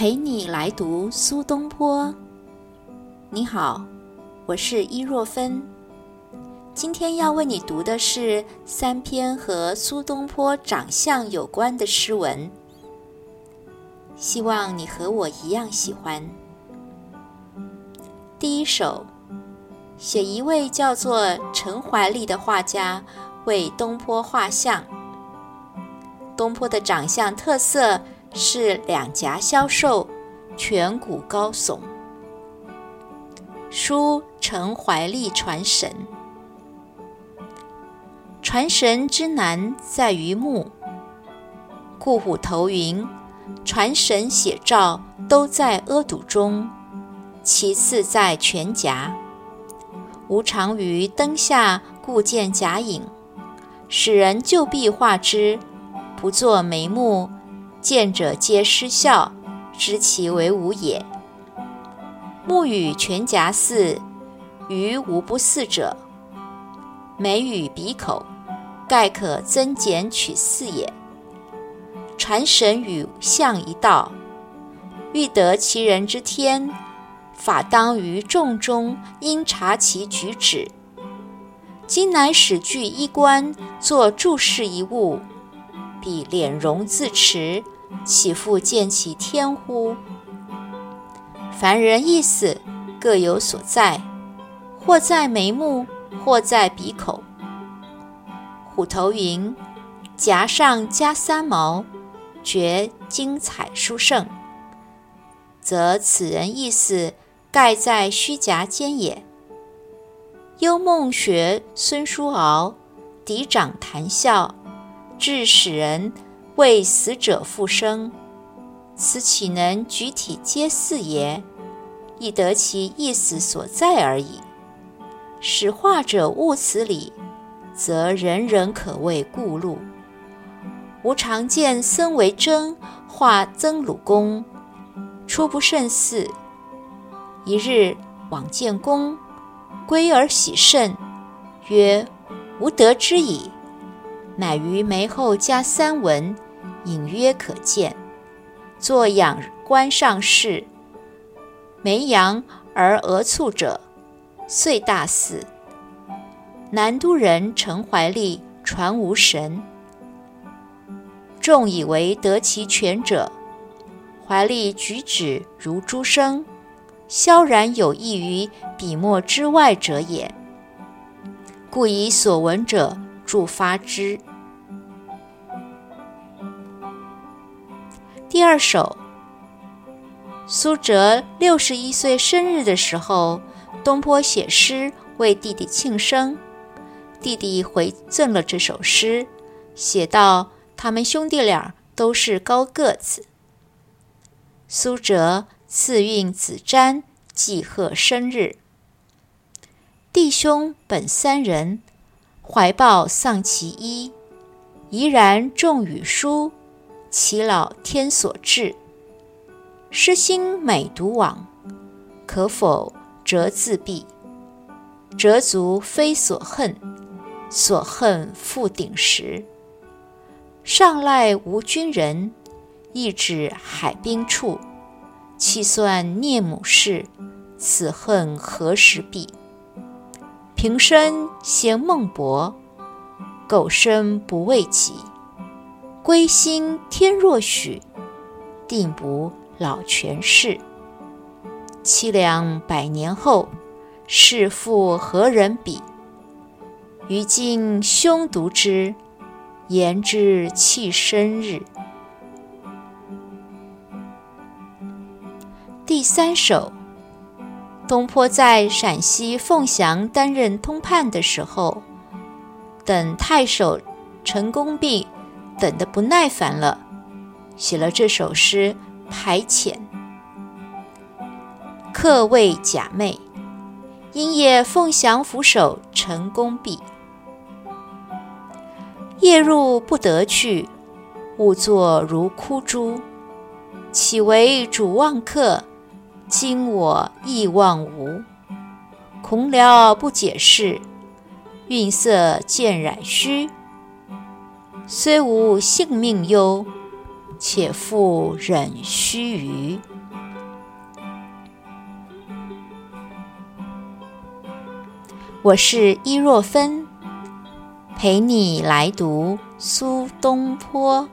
陪你来读苏东坡。你好，我是伊若芬。今天要为你读的是三篇和苏东坡长相有关的诗文，希望你和我一样喜欢。第一首，写一位叫做陈怀立的画家为东坡画像。东坡的长相特色。是两颊消瘦，颧骨高耸。书陈怀立传神，传神之难在于目。顾虎投云：“传神写照都在阿堵中，其次在颧颊。吾常于灯下故见假影，使人就壁画之，不作眉目。”见者皆失笑，知其为无也。目与全颊似，余无不似者。眉与鼻口，盖可增减取似也。传神与相一道，欲得其人之天，法当于众中应察其举止。今乃使具衣冠，作注释一物。比脸容自持，岂复见其天乎？凡人意思各有所在，或在眉目，或在鼻口。虎头云：“颊上加三毛，觉精彩殊胜。”则此人意思盖在虚颊间也。幽梦学孙叔敖，嫡长谈笑。致使人为死者复生，此岂能举体皆似也？亦得其意思所在而已。使画者悟此理，则人人可谓故路。吾常见僧为真画曾鲁公，初不甚似。一日往见公，归而喜甚，曰：“吾得之矣。”乃于眉后加三纹，隐约可见。作仰观上士，眉扬而额蹙者，遂大死。南都人陈怀立传无神，众以为得其全者。怀立举止如诸生，萧然有异于笔墨之外者也。故以所闻者著发之。第二首，苏辙六十一岁生日的时候，东坡写诗为弟弟庆生，弟弟回赠了这首诗，写道：他们兄弟俩都是高个子。苏辙赐韵子瞻寄贺生日，弟兄本三人，怀抱丧其一，怡然众语书。其老天所至，诗心每独往，可否折自毙？折足非所恨，所恨复鼎食。上赖无君人，亦指海滨处。气算聂母事，此恨何时毕？平生嫌孟伯，苟生不为己。归心天若许，定不老全世。凄凉百年后，是复何人比？于今兄独知，言之弃生日。第三首，东坡在陕西凤翔担任通判的时候，等太守陈公弼。等得不耐烦了，写了这首诗排遣。客谓假寐，因夜凤翔府守陈公弼。夜入不得去，误坐如枯珠。岂为主忘客？今我意忘吾，恐了不解释，韵色渐染虚。虽无性命忧，且复忍须臾。我是伊若芬，陪你来读苏东坡。